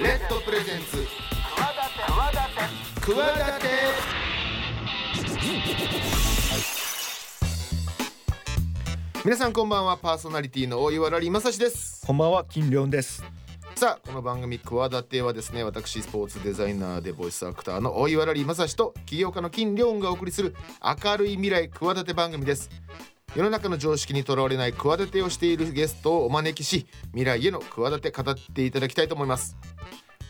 レッドプレゼンツ。企て。皆さんこんばんは。パーソナリティの大岩良理正史です。こんばんは。金良です。さあこの番組「企て」はですね私スポーツデザイナーでボイスアクターの大岩良理正史と起業家の金良がお送りする明るい未来企て番組です世の中の常識にとらわれない企てをしているゲストをお招きし未来への企て語っていただきたいと思います。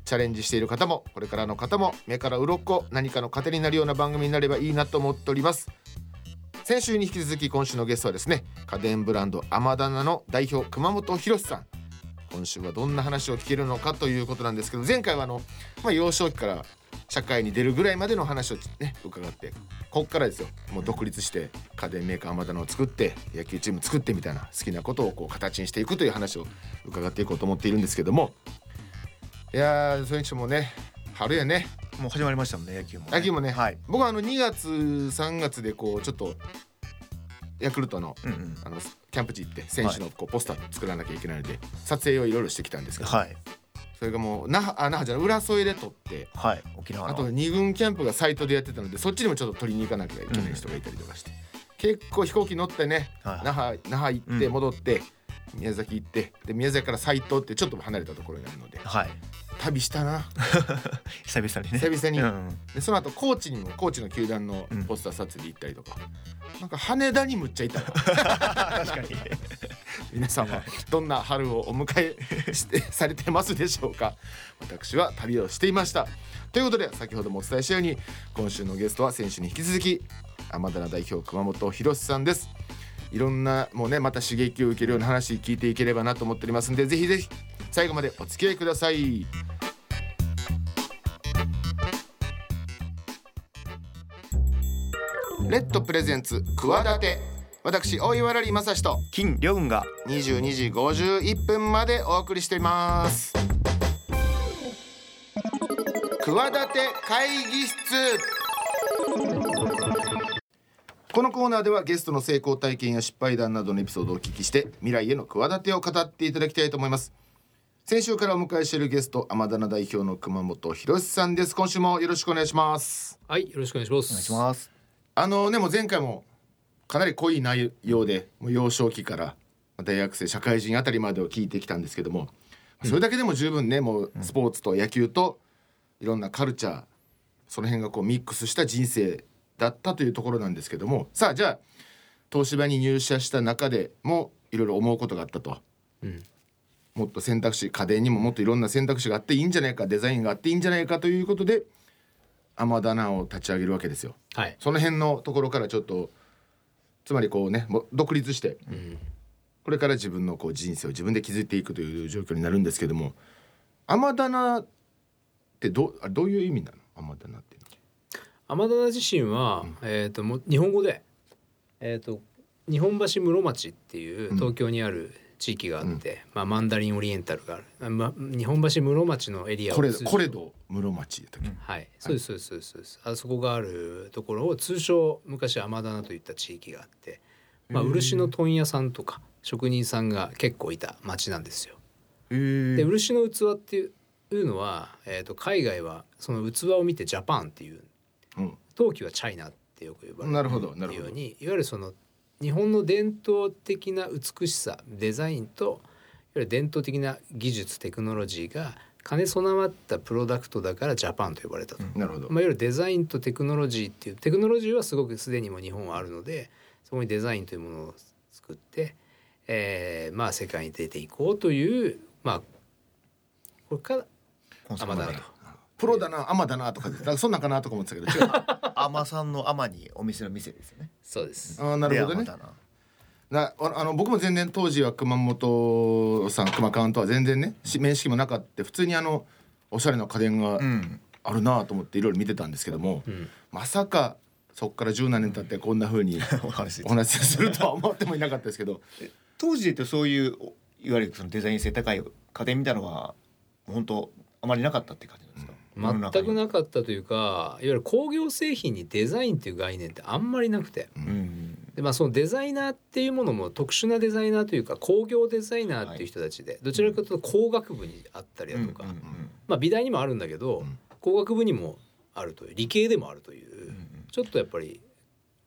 チャレンジしている方もこれからの方も目から鱗何かの糧になるような番組になればいいなと思っております。先週に引き続き今週のゲストはですね家電ブランドアマダナの代表熊本博さん。今週はどんな話を聞けるのかということなんですけど前回はあの、まあ、幼少期から社会に出るぐらいまでの話をね伺ってこっからですよ。もう独立して家電メーカーアマダナを作って野球チーム作ってみたいな好きなことをこう形にしていくという話を伺っていこうと思っているんですけども。いやーそれにしてもね春やね。もう始まりましたもんね野球も、ね、野球もね、はい。僕はあの2月3月でこうちょっとヤクルトのうんうん。あのキャンプ地行って選手のこうポスター作らなきゃいけないので撮影をいろいろしてきたんですけど、はいそれがもう那覇あ那覇じゃない浦添で撮ってはい。沖縄の。あと2軍キャンプがサイトでやってたのでそっちにもちょっと取りに行かなきゃいけない人がいたりとかして、結構飛行機乗ってねはい。那覇那覇行ってうん。戻って、宮崎行ってで宮崎から斎藤ってちょっと離れたところにあるのではい旅したな。久々にね。久々に。うん。でその後高知にも高知の球団のポスター撮影で行ったりとか、なんか羽田にむっちゃいたな。確かに。皆さんはどんな春をお迎えしてされてますでしょうか。私は旅をしていました。ということで先ほどもお伝えしたように今週のゲストは先週に引き続き天棚代表熊本博さんですいろんなもうねまた刺激を受けるような話聞いていければなと思っておりますんでぜひぜひ最後までお付き合いください。レッドプレゼンツ企て私大岩良理正史と金良雲が22時51分までお送りしています。企て会議室。このコーナーではゲストの成功体験や失敗談などのエピソードをお聞きして未来への企てを語っていただきたいと思います。先週からお迎えしているゲスト天棚代表の熊本博さんです。今週もよろしくお願いします。はい、よろしくお願いします。お願いします。あのねもう前回もかなり濃い内容でもう幼少期から大学生社会人あたりまでを聞いてきたんですけども、それだけでも十分ねもうスポーツと野球といろんなカルチャーその辺がこうミックスした人生だったというところなんですけどもさあじゃあ東芝に入社した中でもいろいろ思うことがあったと。うんもっと選択肢家電にももっといろんな選択肢があっていいんじゃないかデザインがあっていいんじゃないかということでアマダナを立ち上げるわけですよ。はい。その辺のところからちょっとつまりこうね独立してうん、これから自分のこう人生を自分で築いていくという状況になるんですけども天棚ってどどういう意味なの？天棚って天田自身は、えっ、と、もう日本語で。えっ、と、日本橋室町っていう東京にある地域があって、まあ、マンダリンオリエンタルがある。ま、日本橋室町のエリアをこれ通称これど室町だっはい、そうですそうですそうです。あそこがあるところを通称昔天棚といった地域があって、まあ漆の問屋さんとか職人さんが結構いた町なんですよ。で漆の器っていうのは、えー、と海外はその器を見てジャパンっていううん陶器はチャイナってよく呼ばれるなるほどなるほどようにいわゆるその日本の伝統的な美しさデザインといわゆる伝統的な技術テクノロジーが兼ね備わったプロダクトだからジャパンと呼ばれたと。なるほど、まあ、いわゆるデザインとテクノロジーっていうテクノロジーはすごくすでにも日本はあるのでそこにデザインというものを作って、えーまあ世界に出ていこうというまあこれから天だなと。プロだな天だなとかで。だからそんなんかなとか思ってたけど違う。甘さんの甘にお店の店ですよね。そうです。あーなるほどね。で甘だな。ああの僕も全然当時は熊本さん熊川とは全然ねし面識もなかった。普通にあのおしゃれな家電がうん。あるなと思っていろいろ見てたんですけども、うん。まさかそこから十何年経ってこんな風に お話お話しするとは思ってもいなかったですけど。当時で言うとそういうおいわゆるそのデザイン性高い家電みたいなのは本当あまりなかったって感じなんですか、全に。くなかったというかいわゆる工業製品にデザインっていう概念ってあんまりなくて。うん。でまあそのデザイナーっていうものも特殊なデザイナーというか工業デザイナーっていう人たちでどちらかというと工学部にあったりだとか、まあ美大にもあるんだけど、うん。工学部にもあるという理系でもあるという、ちょっとやっぱり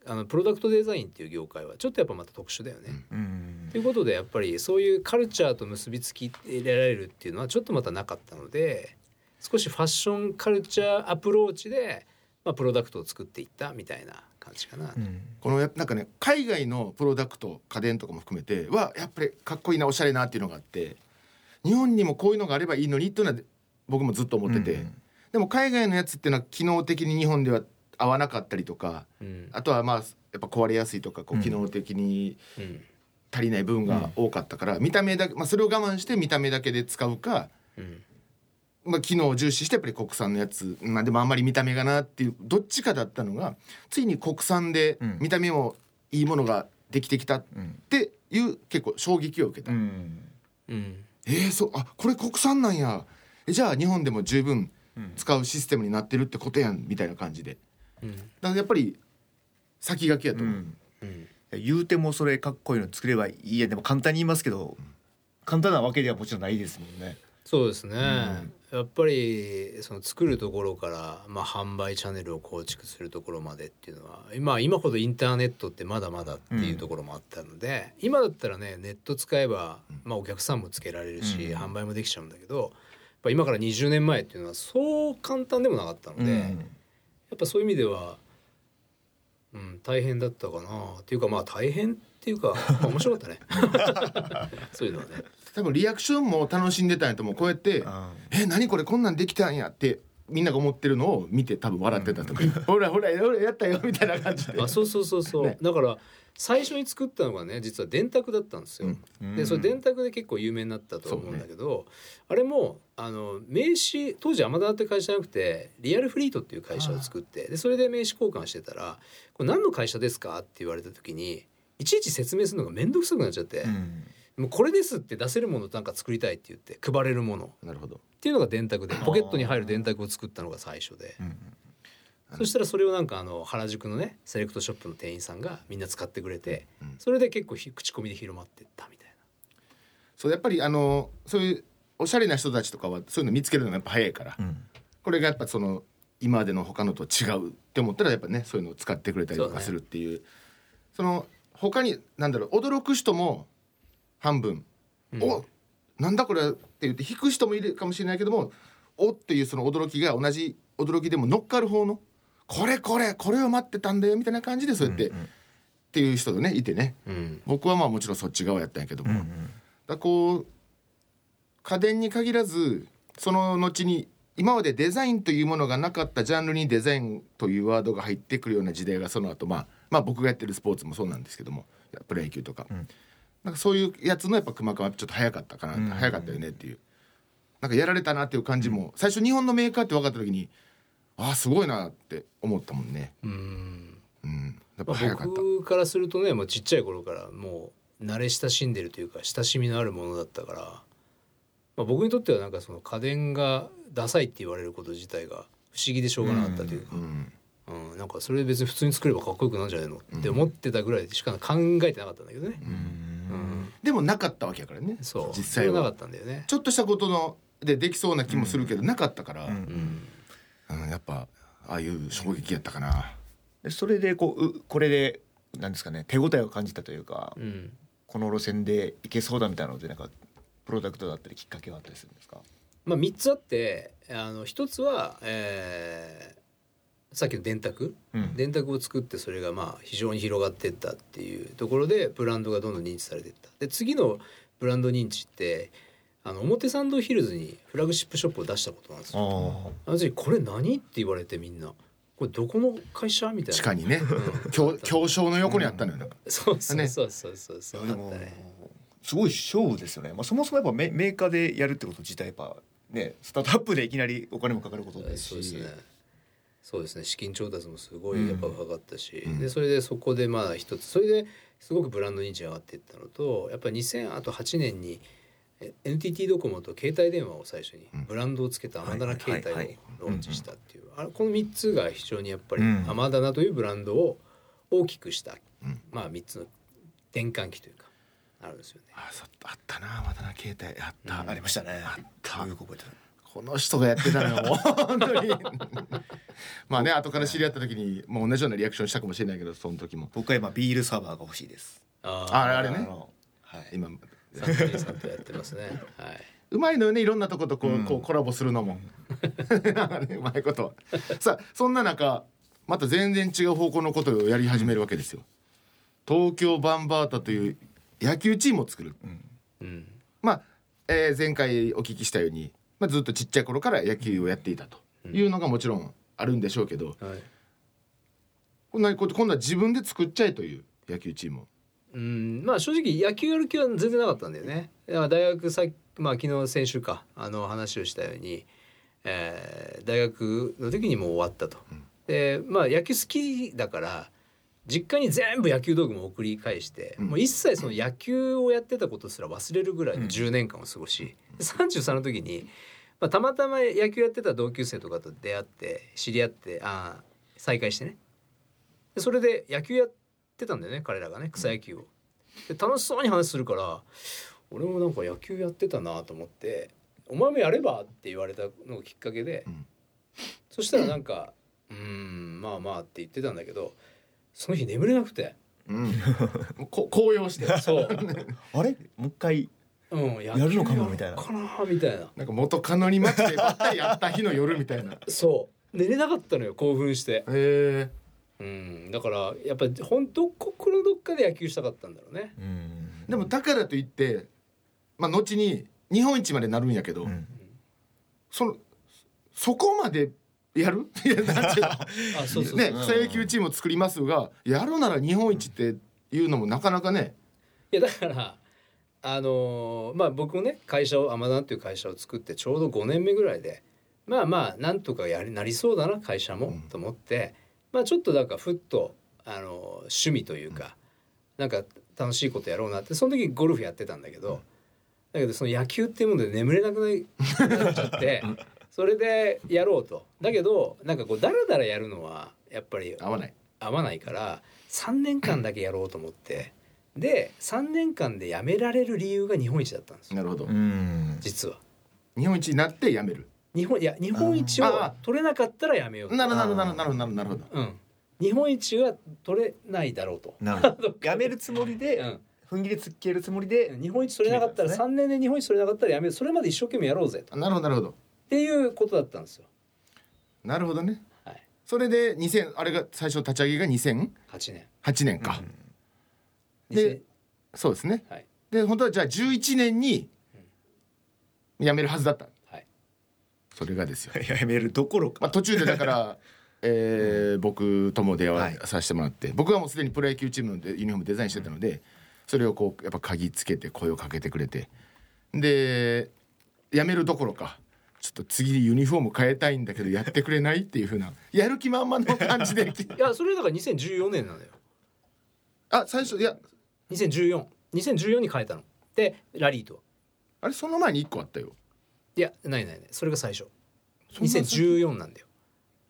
あのプロダクトデザインっていう業界はちょっとやっぱまた特殊だよね。うんうんということでやっぱりそういうカルチャーと結びつきられるっていうのはちょっとまたなかったので少しファッションカルチャーアプローチで、まあ、プロダクトを作っていったみたいな感じかな。うん。このやなんかね海外のプロダクト家電とかも含めてはやっぱりかっこいいなおしゃれなっていうのがあって日本にもこういうのがあればいいのにっていうのは僕もずっと思ってて、うん。でも海外のやつっていうのは機能的に日本では合わなかったりとかうん。あとはまあやっぱ壊れやすいとかこううん。機能的にうん。足りない部分が多かったから、見た目だけ、まあ、それを我慢して見た目だけで使うか、うんまあ、機能を重視してやっぱり国産のやつ、まあ、でもあんまり見た目がなっていうどっちかだったのがついに国産でうん。見た目もいいものができてきたっうんていう結構衝撃を受けた、うん。うん。えー、そうあこれ国産なんや。えじゃあ日本でも十分うん。使うシステムになってるってことやんみたいな感じで。うん。だからやっぱり先駆けやと思う、うん。うん。言うてもそれかっこいいの作ればいいやでも簡単に言いますけど簡単なわけではもちろんないですもんね。そうですね、やっぱりその作るところから、まあ、販売チャンネルを構築するところまでっていうのは今今ほどインターネットってまだまだっていうところもあったので、今だったらねネット使えば、まあ、お客さんもつけられるし、うん。販売もできちゃうんだけどやっぱ今から20年前っていうのはそう簡単でもなかったので、やっぱそういう意味では、うん、大変だったかなっていうかまあ大変っていうか、まあ、面白かったね。そういうのはね。多分リアクションも楽しんでたんやと思う。こうやってあ「え何これこんなんできたんや」ってみんなが思ってるのを見て多分笑ってたと思う、ほらほらほらやったよみたいな感じで。あそうそうそうそう、ね。だから最初に作ったのがね実は電卓だったんですよ。うん。でそれ電卓で結構有名になったと思うんだけど、あれもあの名刺当時アマダって会社じゃなくてリアルフリートっていう会社を作ってでそれで名刺交換してたら「これ何の会社ですか?」って言われた時にいちいち説明するのが面倒くさくなっちゃって、うんもうこれですって出せるものなんか作りたいって言って配れるもの。なるほど。っていうのが電卓でポケットに入る電卓を作ったのが最初で。うんそしたらそれをなんかあの原宿のねセレクトショップの店員さんがみんな使ってくれて、うんそれで結構ひ口コミで広まってったみたいそうやっぱりあのそういうおしゃれな人たちとかはそういうの見つけるのがやっぱ早いから、うん。これがやっぱその今までの他のと違うって思ったらやっぱねそういうのを使ってくれたりとかするっていう。その他になんだろう驚く人も半分「うん。おなんだこれ」って言って引く人もいるかもしれないけども「お」っていうその驚きが同じ驚きでも乗っかる方の「これこれこれを待ってたんだよ」みたいな感じでそうやって、うんうん。っていう人がねいてね。な。うん。僕はまあもちろんそっち側やったんやけども、うんだからこう家電に限らずその後に今までデザインというものがなかったジャンルにデザインというワードが入ってくるような時代がその後まあまあ僕がやってるスポーツもそうなんですけどもプロ野球とか、んなんかそういうやつのやっぱ熊川はちょっと早かったかな、うん。早かったよねっていう。なんかやられたなっていう感じも、最初日本のメーカーって分かった時にああすごいなって思ったもんね、うん。うん、やっまあぱ早かった。僕からするとねもうちっちゃい頃からもう慣れ親しんでるというか親しみのあるものだったから、まあ、僕にとってはなんかその家電がダサいって言われること自体が不思議でしょうがなかったというか、うんうん。なんかそれ別に普通に作ればかっこよくなるんじゃないのって思ってたぐらいでしか考えてなかったんだけどね。うんうんでもなかったわけやからね。そう。実際は。なかったんだよね。ちょっとしたことのでできそうな気もするけど、なかったから、うん。やっぱああいう衝撃やったかな。でそれでこううこれでなんですかね手応えを感じたというか、うんこの路線でいけそうだみたいなのでなんかプロダクトだったりきっかけはあったりするんですか？まあ、3つあってあの1つは、えーさっきの電卓？うん。電卓を作ってそれがまあ非常に広がっていったっていうところでブランドがどんどん認知されていった。で次のブランド認知ってあの表参道ヒルズにフラグシップショップを出したことなんですよ。ああ。の時これ何って言われてみんな。これどこの会社みたいな。地下にね。うん。教の横にあったのよ、なん。かそうそうねそうそう。そうそうね。すごい勝負ですよね、まあ、そもそもやっぱメメーカーでやるってこと自体やっぱねスタートアップでいきなりお金もかかることですし。そうですねそうですね。資金調達もすごいやっぱかかったし、うん。でそれでそこでまあ一つそれですごくブランド認知が上がっていったのとやっぱり2008年にえ NTT ドコモと携帯電話を最初にうん。ブランドをつけたアマダナ携帯をローンチしたっていうあれこの3つが非常にやっぱりうん。アマダナというブランドを大きくしたうん。まあ三つの転換期というかあるんですよね。あそあったなまだな携帯。あった、うん。ありましたね。あった。よく覚えてるこの人がやってたのよもう 本当に。まあね後から知り合った時にもう同じようなリアクションしたかもしれないけどその時も。僕は今ビールサーバーが欲しいです。ああれあれね。のはい。今。サントリーさんとやってますね。はい。うまいのよねいろんなとことこう,、うん。こうコラボするのも。ねうまいこと。はさあそんな中また全然違う方向のことをやり始めるわけですよ。東京バンバータという野球チームを作る。うん。まあ、えー前回お聞きしたように、まあ、ずっとちっちゃい頃から野球をやっていたというのがもちろんあるんでしょうけど、はい。こんな今度は自分で作っちゃえという野球チームをうん、まあ正直野球やる気は全然なかったんだよね。だから大学さまあ昨日先週かあの話をしたように、えー大学の時にもう終わったと。でまあ野球好きだから実家に全部野球道具も送り返して、うんもう一切その野球をやってたことすら忘れるぐらいの10年間を過ごし、で33の時に、まあ、たまたま野球やってた同級生とかと出会って知り合ってああ再会してねでそれで野球やってたんだよね彼らがね草野球を。で楽しそうに話するから俺もなんか野球やってたなと思って「お前もやれば?」って言われたのがきっかけで、うんそしたらなんか「うーんまあまあ」って言ってたんだけどその日眠れなくて。うん、こ高揚して。そう、あれ？もう一回うん、ややるのかもみたいなかな。みたいな。なんか元カノに待ってばったりやった日の夜みたいな。へ そう。寝れなかったのよ興奮して、えうん、だからやっぱり本当ここのどっかで野球したかったんだろうね。うん。でもだからといってまあ後に日本一までなるんやけど、うん。そのそこまでやる？いやなんていうの？あそうそうそう、ね草野球チームを作りますがやるなら日本一っていうのもなかなかね。いやだからあのーまあ僕もね会社をアマダンっていう会社を作ってちょうど5年目ぐらいでまあまあなんとかやりなりそうだな会社も、うん。と思ってまあちょっとなんかふっとあのー趣味というか、なんか楽しいことやろうなってその時ゴルフやってたんだけど、だけどその野球っていうもので眠れなくなっちゃって それでやろうと。だけどなんかこうダラダラやるのはやっぱり合わない。合わないから3年間だけやろうと思って。で3年間で辞められる理由が日本一だったんですよ。なるほど。うん。実は。日本一になってやめる？日本いや日本一をあ取れなかったらやめようと。なるなるなるなるなるなるほど。うん。日本一は取れないだろうと、なるほど。やめるつもりでうん。踏ん切りつけるつもりで日本一取れなかったら決めた。3年で日本一取れなかったらやめるそれまで一生懸命やろうぜと。っなるほどなるほどていうことだったんですよ。なるほどね。はい。それで2000あれが最初立ち上げが2008 8年。年か、で2000そうですね。はい。で本当はじゃあ11年に辞めるはずだった。はい。それがですよ、やめるどころか。まあ、途中でだから、えー僕とも出会わさせてもらって、僕はもうすでにプロ野球チームのユニフォームデザインしてたのでそれをこうやっぱ鍵つけて声をかけてくれて。で辞めるどころかちょっと次ユニフォーム変えたいんだけどやってくれないっていうふうなやる気満々の感じで。いやそれだから2014年なのよ。あ最初いや。20142014に変えたの。でラリーとあれその前に1個あったよ。いやないないない。それが最初。そんな先2014なんだよ。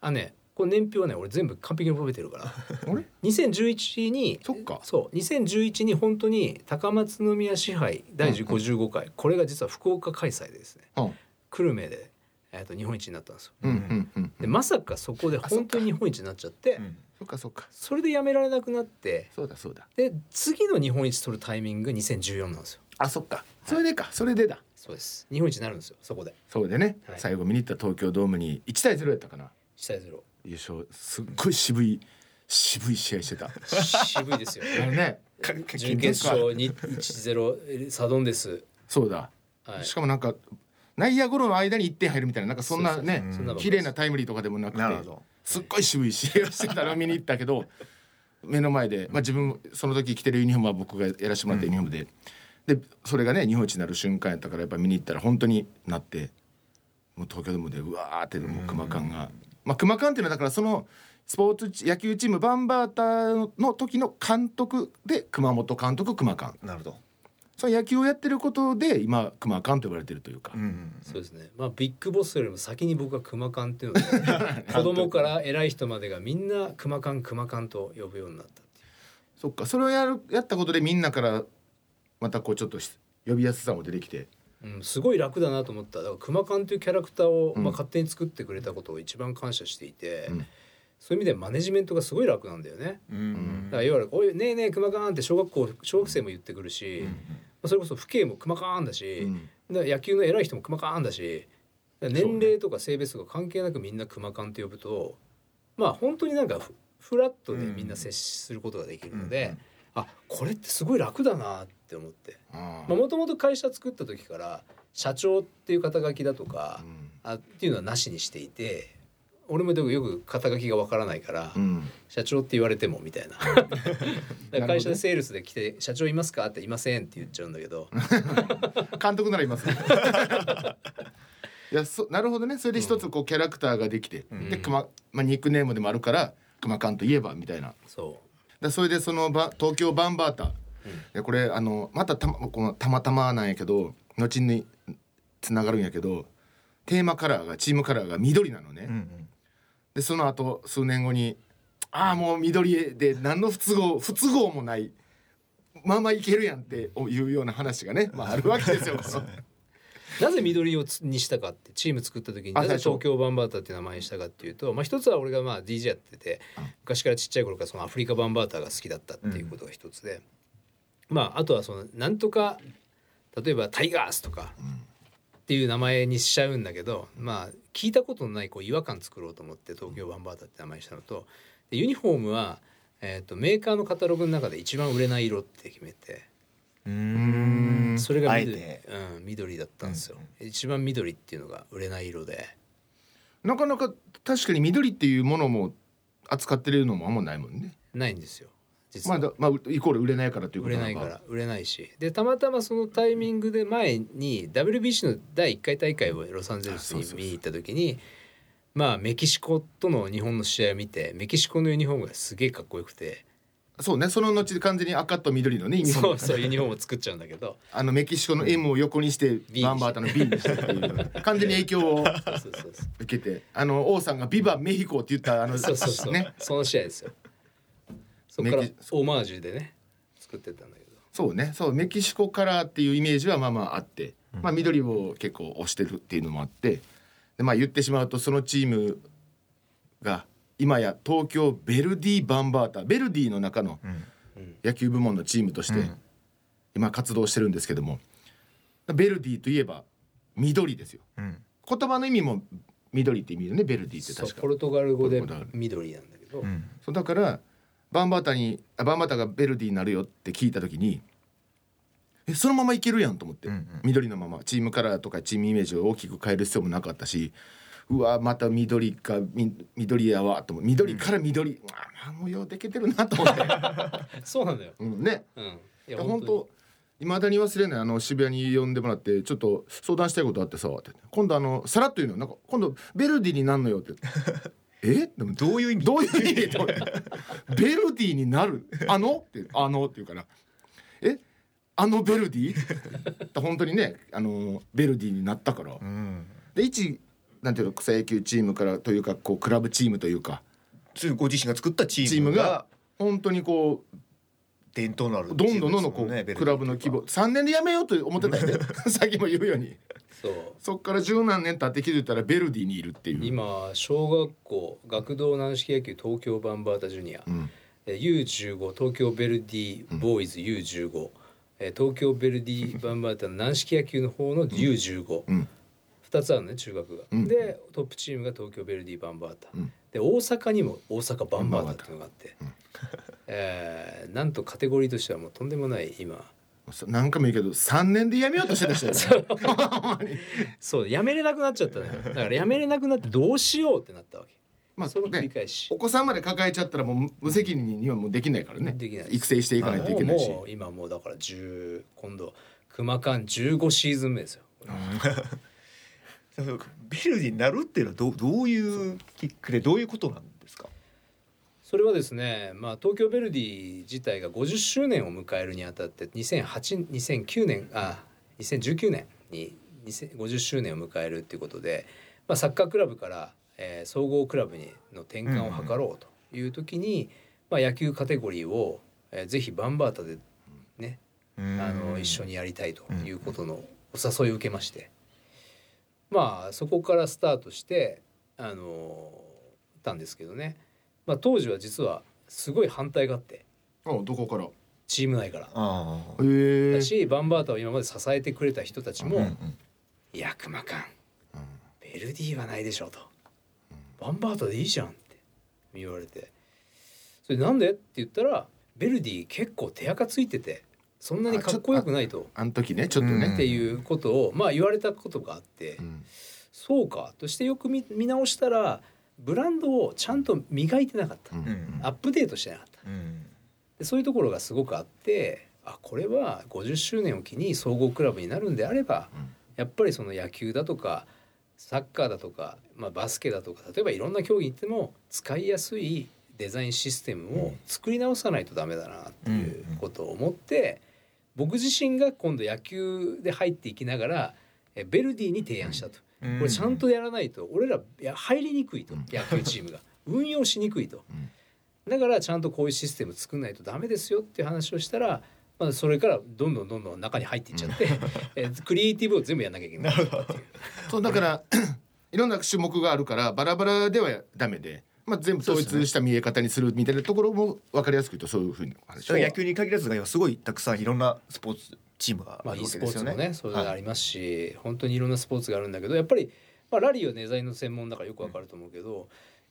あねこれ年表はね俺全部完璧に覚えてるから。あれ？2011にそっか。そう。2011に本当に高松宮支配第55回、これが実は福岡開催でですね。うん久留米で、えー、と日本一になったんですよ。でまさかそこで本当に日本一になっちゃってうん。そっかそっか。それでやめられなくなってそうだそうだ。で次の日本一取るタイミングが2014なんですよ。あそっか。それでか。それでだ。そうです。日本一になるんですよそこで。そうでね、はい。最後見に行った東京ドームに1対0やったかな。1対0優勝すっごい渋い渋い試合してた。渋いですよ。あれね。か準決勝に1-0サドンデス、そうだ、はい、しかもなんか内野ゴロの間に1点入るみたいななんかそんなね綺麗なタイムリーとかでもなくてすっごい渋い試合をしてたのを見に行ったけど 目の前で、まあ、自分その時着てるユニフォームは僕がやらせてもらったユニフォームで、でそれがね日本一になる瞬間やったからやっぱ見に行ったら本当になってもう東京ドームでうわーってもう熊感が、まあ熊感っていうのはだからそのスポーツチ野球チームバンバータの時の監督で熊本監督熊感。なるほどその野球をやってることで今熊感と呼ばれてるというか、うんそうですね。まあビッグボスよりも先に僕はクマカンっていうので 子供から偉い人までがみんなクマカンクマカンと呼ぶようになったっていう。そっか。それをやるやったことでみんなからまたこうちょっとし呼びやすさも出てきて。うん、すごい楽だなと思った。だからクマカンというキャラクターを、うん。まあ、勝手に作ってくれたことを一番感謝していて、うん。そういう意味でマネジメントがすごい楽なんだよね。うんだからいわゆる「おいねえねえクマカン」って小学校小学生も言ってくるし、まあそれこそ父兄もクマカンだし、うん。だから野球の偉い人もクマカンだしだから年齢とか性別とか関係なくみんなクマカンって呼ぶとまあ本当になんかフフラットでみんな接することができるので、あこれってすごい楽だなって思って。あもともと会社作った時から社長っていう肩書きだとかう、ん。あっていうのはなしにしていて俺もよく肩書きがわからないから、うん。社長って言われてもみたいな。会社でセールスで来て「社長いますか?」って「いません」って言っちゃうんだけど。監督ならいます。ねいやそなるほどね。それで一つこうキャラクターができて、うん。で熊、まあ、ニックネームでもあるから熊監といえばみたいな。そだそれでそのば東京バンバータ、いやこれあのまたたまこのたまたまなんやけど後につながるんやけどテーマカラーがチームカラーが緑なのね、うんうんでその後数年後にああもう緑で何の不都合不都合もないまあまあいけるやんっていうような話がね、まあ、あるわけですよ。うなぜ緑をつにしたかってチーム作った時になぜ東京バンバータっていう名前にしたかっていうと、まあ、一つは俺がまあ DJ やってて昔からちっちゃい頃からそのアフリカバンバーターが好きだったっていうことが一つで、まああとはそのなんとか例えばタイガースとかっていう名前にしちゃうんだけどまあ聞いたことのないこう違和感作ろうと思って東京バンバーターって名前にしたのとでユニフォームは、えー、とメーカーのカタログの中で一番売れない色って決めてううん。んそれが緑,、うん、緑だったんですよ、一番緑っていうのが売れない色で。なかなか確かに緑っていうものも扱ってるのもあんまないもんね。ないんですよ実は、まあ、だまあ、イコール売れないからということの売れないから売れないし。でたまたまそのタイミングで前に WBC の第1回大会をロサンゼルスに見に行った時にまあメキシコとの日本の試合を見てメキシコのユニフォームがすげえかっこよくて。そうねその後で完全に赤と緑のねユニフォーム。そうそうユニフォームを作っちゃうんだけど。あのメキシコの M を横にしてバンバータの B にしたっていう。完全に影響を受けて。あの王さんが「ビバメヒコ」って言ったあのそうそうそう、ね。その試合ですよそこから。メキオマージュでね作ってったんだけど。そうね。そうメキシコカラーっていうイメージはまあまああって、まあ、緑を結構推してるっていうのもあって。でまあ言ってしまうとそのチームが今や東京ベルディ・バンバータベルディの中のうん。野球部門のチームとしてうん。今活動してるんですけども。ベルディといえば緑ですよ。うん。言葉の意味も緑って意味よねベルディって確か。ポルトガル語で緑なんだけど、うん。そうだからバンバータにあバンバータがベルディになるよって聞いた時にえそのままいけるやんと思って、うんうん。緑のまま。チームカラーとかチームイメージを大きく変える必要もなかったしうわまた緑かみ緑やわと思う。緑から緑、ああもうようできてるなと思って、そうなんだよ、うん、ね。うん、いや本当いまだに忘れないあの渋谷に呼んでもらってちょっと相談したいことあってさって。今度あのさらっと言うのなんか今度ベルディになんのよってえ？でもどういう意味？どういう意味？と思ってベルディになる？あの？ってあの？って言うから。え？あのベルディ？本当にねあのベルディになったから。うん。で一なんていうの？草野球チームからというかこうクラブチームというか。ご自身が作ったチームが。チームが本当にこう伝統のあるどんどんどんどんこチームですもねうクラブの規模。3年でやめようと思ってたよね。さっきも言うように。そう。そっから十何年経って気づいたらベルディにいるっていう。今小学校学童軟式野球東京バンバータジュニア、うん。えー U15 東京ベルディボーイズ U15、えー東京ベルディバンバータの軟式野球の方の U15、うん。2つあるね中学が、うん。でトップチームが東京ベルディバンバータ、うん。で大阪にも大阪バンバータっていうのがあって、えーなんとカテゴリーとしてはもうとんでもない今。何回も言うけど3年でやめようとしてた人やね。そう。やめれなくなっちゃったのよ。だからやめれなくなってどうしようってなったわけ、まあその繰りね返し、お子さんまで抱えちゃったらもう無責任にはもうできないからね。できない。育成していかないといけないし。もう今もうだから10今度熊間15シーズン目ですよ。そのベルディになるっていうのはどうどういうきっかけでどういうことなんですかそれはですね、まあ、東京ヴェルディ自体が50周年を迎えるにあたって2008 2009年あ2019年に2000 50周年を迎えるっていうことで、まあ、サッカークラブから、えー総合クラブにの転換を図ろうという時に、まあ、野球カテゴリーを、えーぜひバンバータでねあの一緒ににやりたいということのお誘いを受けまして、まあそこからスタートしてあのたんですけどね、まあ、当時は実はすごい反対があって。あどこから？チーム内から。ああ。へえ。だしバンバータを今まで支えてくれた人たちも「うんうんいや熊かん。ベルディはないでしょ」と「バンバータでいいじゃん」って。言われて「それなんで?」って言ったらベルディ結構手垢ついててそんなにかっこよくないと。あの時ねちょっとね、っていうことをまあ言われたことがあって、うん。そうか。としてよく見見直したらブランドをちゃんと磨いてなかった、うん。うん。アップデートしてなかった。うん。でそういうところがすごくあってあこれは50周年を機に総合クラブになるんであれば、うん。やっぱりその野球だとかサッカーだとか、まあ、バスケだとか例えばいろんな競技に行っても使いやすいデザインシステムを作り直さないとダメだなっていうことを思って、僕自身が今度野球で入っていきながらえベルディに提案したと。うん。これちゃんとやらないと俺らいや入りにくいとうん。野球チームが。運用しにくいと。うん。だからちゃんとこういうシステム作んないとダメですよっていう話をしたら、まあ、それからどんどんどんどん中に入っていっちゃって、えークリエイティブを全部やんなきゃいけない。そうだから いろんな種目があるからバラバラではダメで、まあ、全部統一した見え方にするみたいなところも分かりやすく言うとそういうふうに話だから野球に限らずがすごいたくさんいろんなスポーツチームがまあ、e わスポーツもね。ねそれがありますし、本当にいろんなスポーツがあるんだけどやっぱり、まあ、ラリーはデザインの専門だからよくわかると思うけど、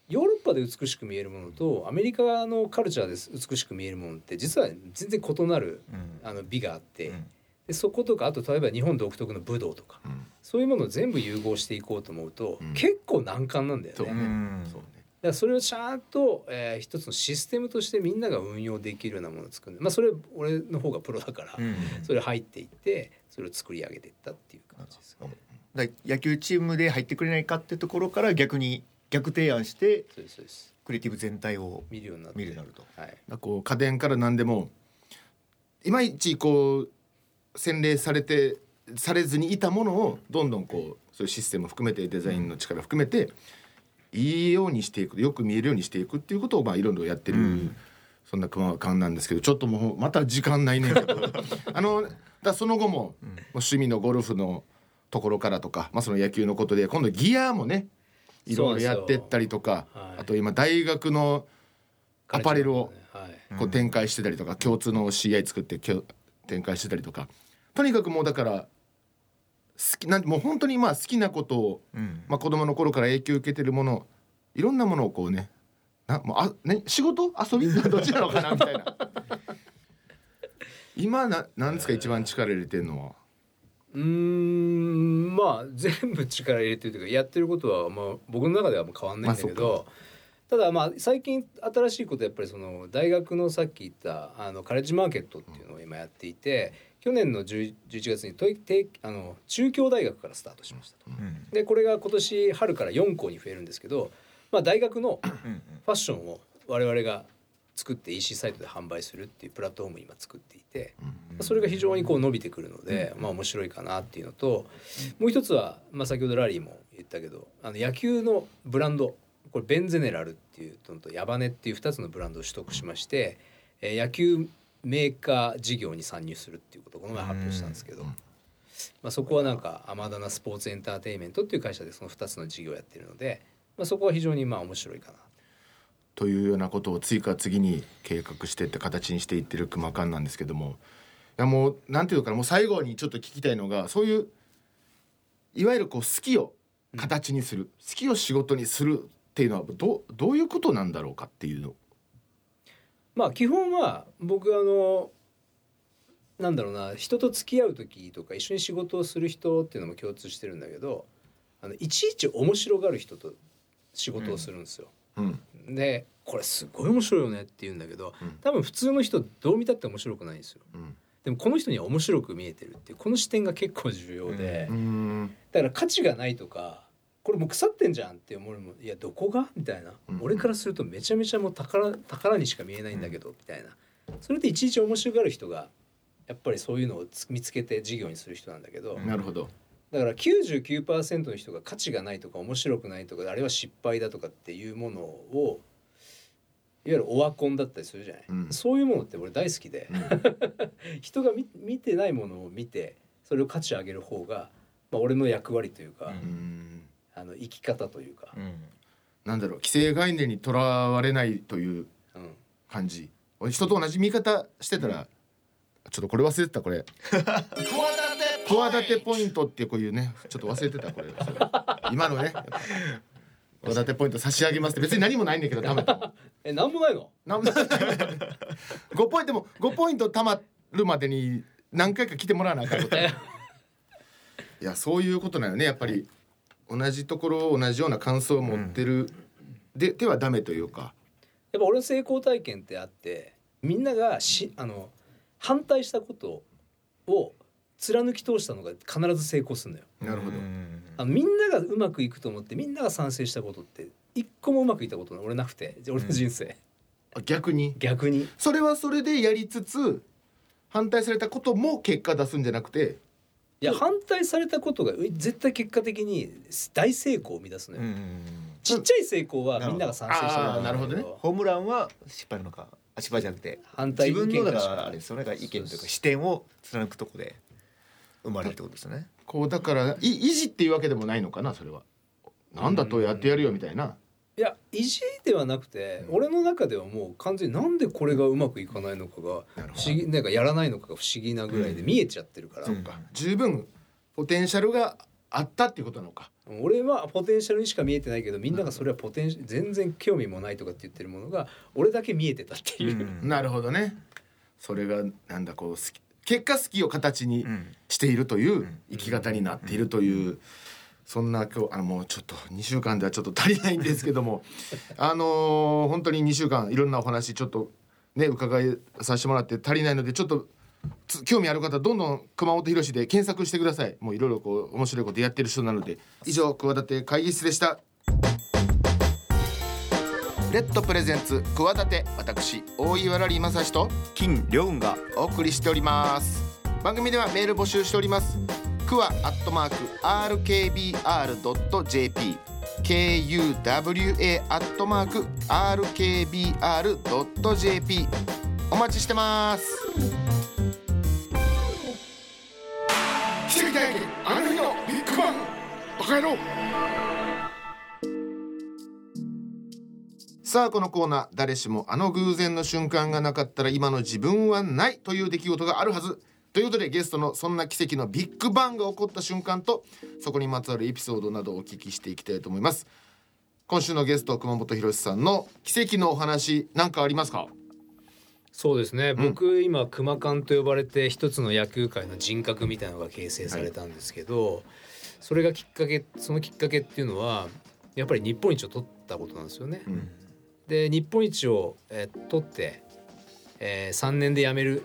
ヨーロッパで美しく見えるものとアメリカのカルチャーで美しく見えるものって実は全然異なるうん。あの美があって、うん。でそことかあと例えば日本独特の武道とかうん。そういうものを全部融合していこうと思うと、うん。結構難関なんだよね。うねらそれをちゃんと、えー一つのシステムとしてみんなが運用できるようなものを作る。まあそれ俺の方がプロだから、うんそれ入っていってそれを作り上げていったっていう感じですかね。だ野球チームで入ってくれないかってところから逆に逆提案してクリエイティブ全体を見るようになるようになると。はい、こう家電から何でもいまいちこう洗練されてされずにいたものをどんどんこうそういうシステム含めてデザインの力含めていいようにしていくよく見えるようにしていくっていうことをまあいろいろやってる、うん。そんな熊感なんですけどちょっともうまた時間ないね。んけどあのだその後も,、もう趣味のゴルフのところからとか、まあ、その野球のことで今度ギアもねいろいろやってったりとか、はい。あと今大学のアパレルをはい。こう展開してたりとか、共通の CI 作って展開してたりとか。とにかくもうだから好きなんもう本当にまあ好きなことを、うん。まあ、子供の頃から影響を受けてるものいろんなものをこうねなもうあ、ね、仕事？遊び？どっちなのかなみたいな。今ななんですか一番力入れてるのは？うーんまあ全部力入れてるというかやってることはまあ僕の中ではもう変わんないんだけまあど、ただまあ最近新しいことやっぱりその大学のさっき言ったあのカレッジマーケットっていうのを今やっていて去年の10 11月にといてあの中京大学からスタートしましたと。うん。でこれが今年春から4校に増えるんですけど、まあ、大学のうんファッションを我々が作って EC サイトで販売するっていうプラットフォームを今作っていて、まあそれが非常にこう伸びてくるので、まあ面白いかなっていうのと、もう一つは、まあ、先ほどラリーも言ったけどあの野球のブランドこれベンゼネラルっていうのとヤバネっていう2つのブランドを取得しまして、えー野球メーカー事業に参入するっていうことをこの前発表したんですけど、うんまあ、そこはなんかアマダナスポーツエンターテインメントっていう会社でその2つの事業をやってるので、まあ、そこは非常にまあ面白いかな。というようなことを次から次に計画してって形にしていってる熊館なんですけどもいやもうなんていうのかなもう最後にちょっと聞きたいのがそういういわゆるこう好きを形にする、好きを仕事にするっていうのはどうどういうことなんだろうかっていうの。まあ基本は僕あのなんだろうな人と付き合う時とか一緒に仕事をする人っていうのも共通してるんだけどあのいちいち面白がる人と仕事をするんですよ。うん。でこれすごい面白いよねって言うんだけどうん。多分普通の人どう見たって面白くないんですよ。うん。でもこの人には面白く見えてるっていうこの視点が結構重要で、だから価値がないとかこれもう腐ってんじゃんって思うのもいやどこが？みたいな、うん。俺からするとめちゃめちゃもう宝宝にしか見えないんだけど、みたいな。それでいちいち面白がる人がやっぱりそういうのをつ見つけて事業にする人なんだけど、うんなるほど。だから99%の人が価値がないとか面白くないとかあれは失敗だとかっていうものをゆるオワコンだったりするじゃない、うん。そういうものって俺大好きで、うん。人が見見てないものを見てそれを価値上げる方が、まあ、俺の役割というか、うんうんあの生き方というか、うん。なんだろう既成概念にとらわれないといううん。感じ。俺人と同じ見方してたら、ちょっとこれ忘れてたこれ。企てポイントってこういうねちょっと忘れてたこれ。今のね企てポイント差し上げますって。別に何もないんだけど貯めた えなんもないの？なんも5ポイントでも5ポイント貯まるまでに何回か来てもらわなあかんこと。いやそういうことなのねやっぱり同じところ同じような感想を持ってる、でではダメというか。やっぱ俺の成功体験ってあってみんながしあの反対したことを貫き通したのが必ず成功するんだよ。なるほど、うん。あのみんながうまくいくと思ってみんなが賛成したことって一個もうまくいったことない俺なくて俺の人生、あ逆に？逆に。それはそれでやりつつ反対されたことも結果出すんじゃなくていや反対されたことがう絶対結果的に大成功を生み出すのよ、うんちっちゃい成功はみんなが賛成してあーなるほどね。ホームランは失敗なのかあ失敗じゃなくて反対自分のだか意見がらあれですよね。だから意見というか視点を貫くとこで生まれるってことですよね。こうだからい維持っていうわけでもないのかなそれは。なんだとやってやるよみたいな。いや意地ではなくて、俺の中ではもう完全になんでこれがうまくいかないのかが不思議なんかやらないのかが不思議なぐらいで見えちゃってるから、そうか。十分ポテンシャルがあったっていうことなのか。俺はポテンシャルにしか見えてないけどみんながそれはポテンシ全然興味もないとかって言ってるものが俺だけ見えてたっていう、うん。なるほどね。それがなんだこう好き結果好きを形にうん。しているという生き方になっているという。そんな今日あのもうちょっと2週間ではちょっと足りないんですけども あのー本当に2週間いろんなお話ちょっとね伺いさせてもらって足りないのでちょっと興味ある方どんどん熊本博で検索してください。もういろいろこう面白いことやってる人なので以上企て会議室でした。レッドプレゼンツ企て私大岩良理正史と金良雲がお送りしております。番組ではメール募集しております。クワアットマーク RKBR.jp KUWA アットマーク RKBR.jp お待ちしてます。奇跡体験あの日のビッグバン。バカ野郎。さあこのコーナー誰しもあの偶然の瞬間がなかったら今の自分はないという出来事があるはずということでゲストのそんな奇跡のビッグバンが起こった瞬間とそこにまつわるエピソードなどをお聞きしていきたいと思います。今週のゲスト熊本博さんの奇跡のお話何かありますか？そうですね、ん。僕今熊館と呼ばれて一つの野球界の人格みたいなのが形成されたんですけど、それがきっかけそのきっかけっていうのはやっぱり日本一を取ったことなんですよね。うん。で日本一を、えー取って、え3年で辞める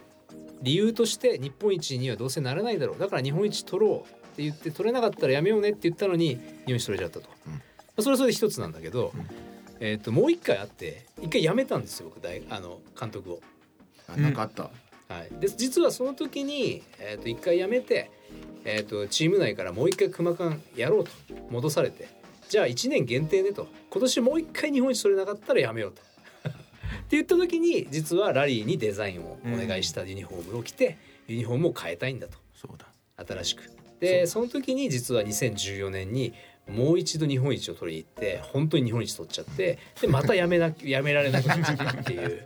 理由として日本一にはどうせならないだろう。だから日本一取ろうって言って取れなかったらやめようねって言ったのに日本一取れちゃったと、うん。まあそれはそれで一つなんだけど、うん。えー、ともう一回あって一回辞めたんですよ僕大あの監督を。あなんかあった、はい、で実はその時に、えー、と一回辞めて、えー、とチーム内からもう一回熊館やろうと戻されてじゃあ1年限定ねと。今年もう一回日本一取れなかったらやめようと。って言った時に実はラリーにデザインをお願いしたユニフォームを着て、ユニフォームを変えたいんだと。そうだ。新しく。でその時に実は2014年にもう一度日本一を取りに行って本当に日本一取っちゃってでまたやめな やめられなくなったっていう。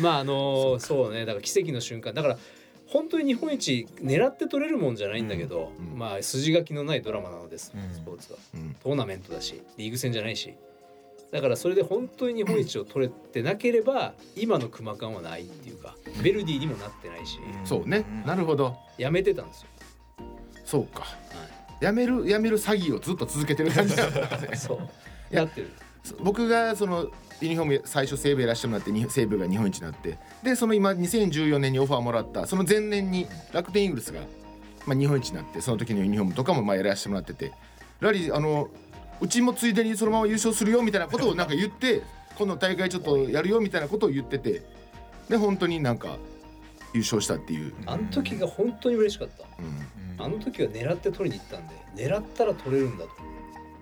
まああのそうね。だから奇跡の瞬間。だから本当に日本一狙って取れるもんじゃないんだけど、うん。うん。まあ筋書きのないドラマなのです、うん。スポーツは。うん。トーナメントだしリーグ戦じゃないしだからそれで本当に日本一を取れてなければ今の熊感はないっていうかヴェルディにもなってないしそうね。なるほど。やめてたんですよ。そうか。はやめるやめる詐欺をずっと続けてる感じ。だったんですねい、そうややってる。僕がそのユニフォーム最初西武やらせてもらってに西武が日本一になってでその今2014年にオファーもらったその前年に楽天イーグルスが、まあ、日本一になってその時のユニフォームとかもまあやらせてもらっててラリーあのうちもついでにそのまま優勝するよみたいなことをなんか言って今度大会ちょっとやるよみたいなことを言ってて。で本当になんか優勝したっていう、あの時が本当に嬉しかった。うん。あの時は狙って取りに行ったんで狙ったら取れるんだと。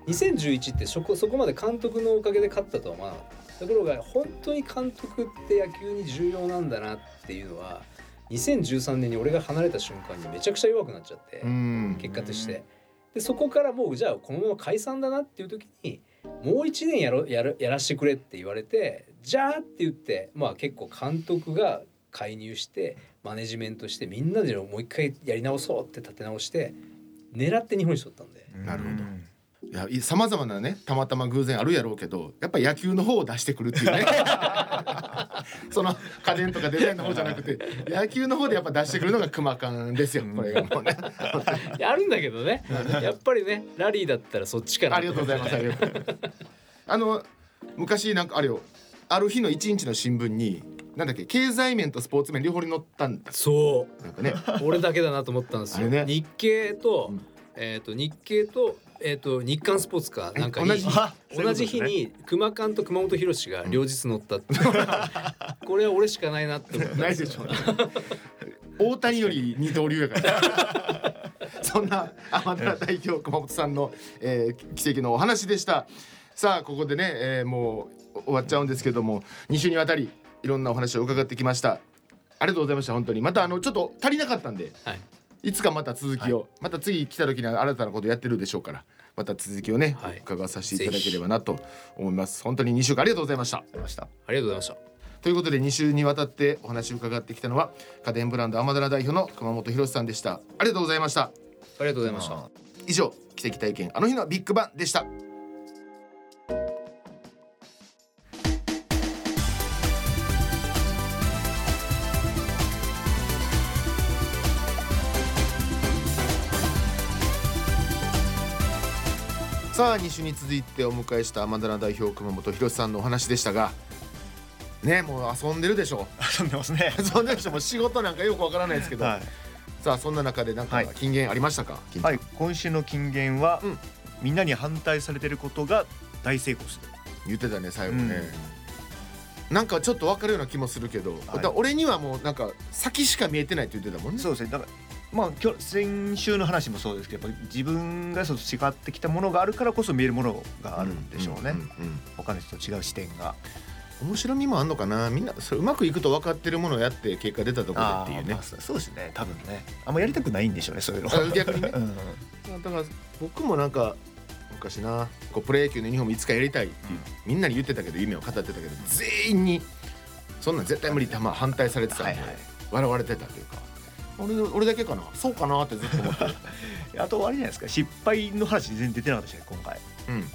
2011ってそこそこまで監督のおかげで勝ったとは思わなかった。ところが本当に監督って野球に重要なんだなっていうのは2013年に俺が離れた瞬間にめちゃくちゃ弱くなっちゃって、うん。結果としてでそこからもうじゃあこのまま解散だなっていう時にもう1年やろやるやらしてくれって言われてじゃあって言ってまあ結構監督が介入してマネジメントしてみんなでもう一回やり直そうって立て直して狙って日本一取ったんで。なるほどさまざまなねたまたま偶然あるやろうけどやっぱ野球の方を出してくるっていうね。その家電とかデザインの方じゃなくて野球の方でやっぱ出してくるのが熊感ですよこれがもうね。やるんだけどね。やっぱりねラリーだったらそっちかなありがとうございますありがとう。ございますあの昔なんかあれよある日の一日の新聞になんだっけ経済面とスポーツ面両方に載ったんだ。そなんかね。う俺だけだなと思ったんですよ、ね。日経と,、うん。えー、と日経と,、えー、と日刊スポーツかなんかに同じ 同じ日に熊監と熊本博が両日乗ったって、これは俺しかないなって思った。んないでしょうね。大谷より二刀流やから。そんな天田代表熊本さんの、えー奇跡のお話でした。さあここでね、えーもう終わっちゃうんですけども2週にわたりいろんなお話を伺ってきました。ありがとうございました本当に。またあのちょっと足りなかったんではいいつかまた続きを、また次来た時には新たなことやってるでしょうからまた続きをね、はい。伺わさせていただければなと思います。本当に2週間ありがとうございました。ありました。ありがとうございました。ということで2週にわたってお話を伺ってきたのは家電ブランドアマダラ代表の熊本博さんでした。ありがとうございました。ありがとうございました。以上奇跡体験あの日のビッグバンでしたさあ2週に続いてお迎えしたアマダラ代表熊本博さんのお話でしたがねもう遊んでるでしょ遊んでますね。遊んでるでしょもう仕事なんかよくわからないですけど、はい。さあそんな中でなんかはい。金言ありましたか、はい、今週の金言は、うん。みんなに反対されてることが大成功する。言ってたね最後ね、なんかちょっと分かるような気もするけど、だから俺にはもうなんか先しか見えてないって言ってたもんね。そうですね。だからまあ今日先週の話もそうですけど、やっぱり自分がそう違ってきたものがあるからこそ見えるものがあるんでしょうね。んんうん他の人と違う視点が。面白みもあんのかな？みんなそれうまくいくと分かってるものをやって結果出たところでっていうねまあそうですね。多分ね。あんまやりたくないんでしょうね。そういうの。あ逆にねうんだから僕もなんか昔なこうプロ野球のユニフォームいつかやりたいっていう、みんなに言ってたけど夢を語ってたけど全員にそんなん絶対無理ってまあ反対されてたんで、はいはい笑われてたというか俺俺だけかな？そうかなってずっと思ってる あとあれじゃないですか？失敗の話全然出てなかったですね。今回。うん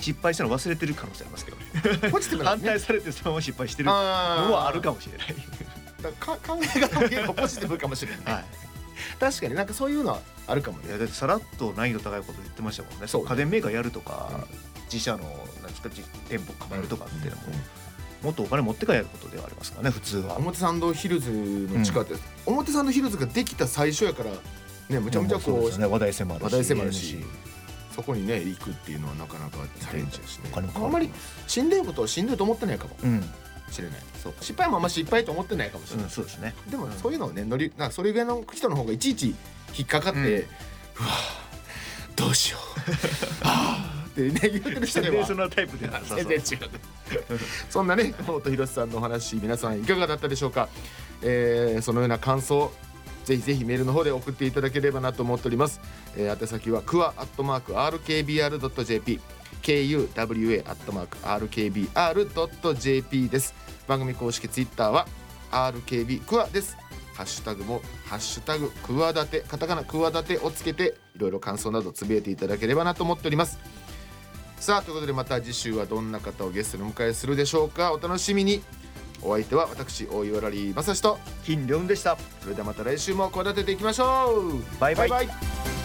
失敗したの忘れてる可能性ありますけどね。ポジティブなね反対されてそのまま失敗してるのはあるかもしれない。だか考え方も結構ポジティブかもしれない、はい。確かになんかそういうのはあるかもねいやだってさらっと難易度高いこと言ってましたもんね。そう家電メーカーやるとか、自社のなんですか実店舗構えるとかっていうのも、もっとお金持ってからやることではありますからね普通は。表参道ヒルズの地下って、表参道ヒルズができた最初やからねむちゃむちゃこうそうですね。話題性もあるし話題性もあるしそこにね行くっていうのはなかなかチャレンジやしねあんまり死んでることを死んでると思ってないかも。うん。しれない。そう。失敗もあんま失敗と思ってないかもしれない、うんそうですね。でもそういうのをね乗りなそれぐらいの人の方がいちいち引っかかって、ううんわどうしよう。は あってね言ってる人では。そんなタイプでは。全然違う。そんなね本広瀬さんのお話皆さんいかがだったでしょうか、えーそのような感想ぜひぜひメールの方で送っていただければなと思っております、えー宛先はクワアットマーク RKBR.jp KUWA アットマーク RKBR.jp です。番組公式ツイッターは RKB クワです。ハッシュタグもハッシュタグクワダテカタカナクワダテをつけていろいろ感想などつぶやいていただければなと思っておりますさあということでまた次週はどんな方をゲストにお迎えするでしょうか？お楽しみに。お相手は私大岩良理正史と。金良でした。それではまた来週も企てていきましょう。バイバイ。バイバイ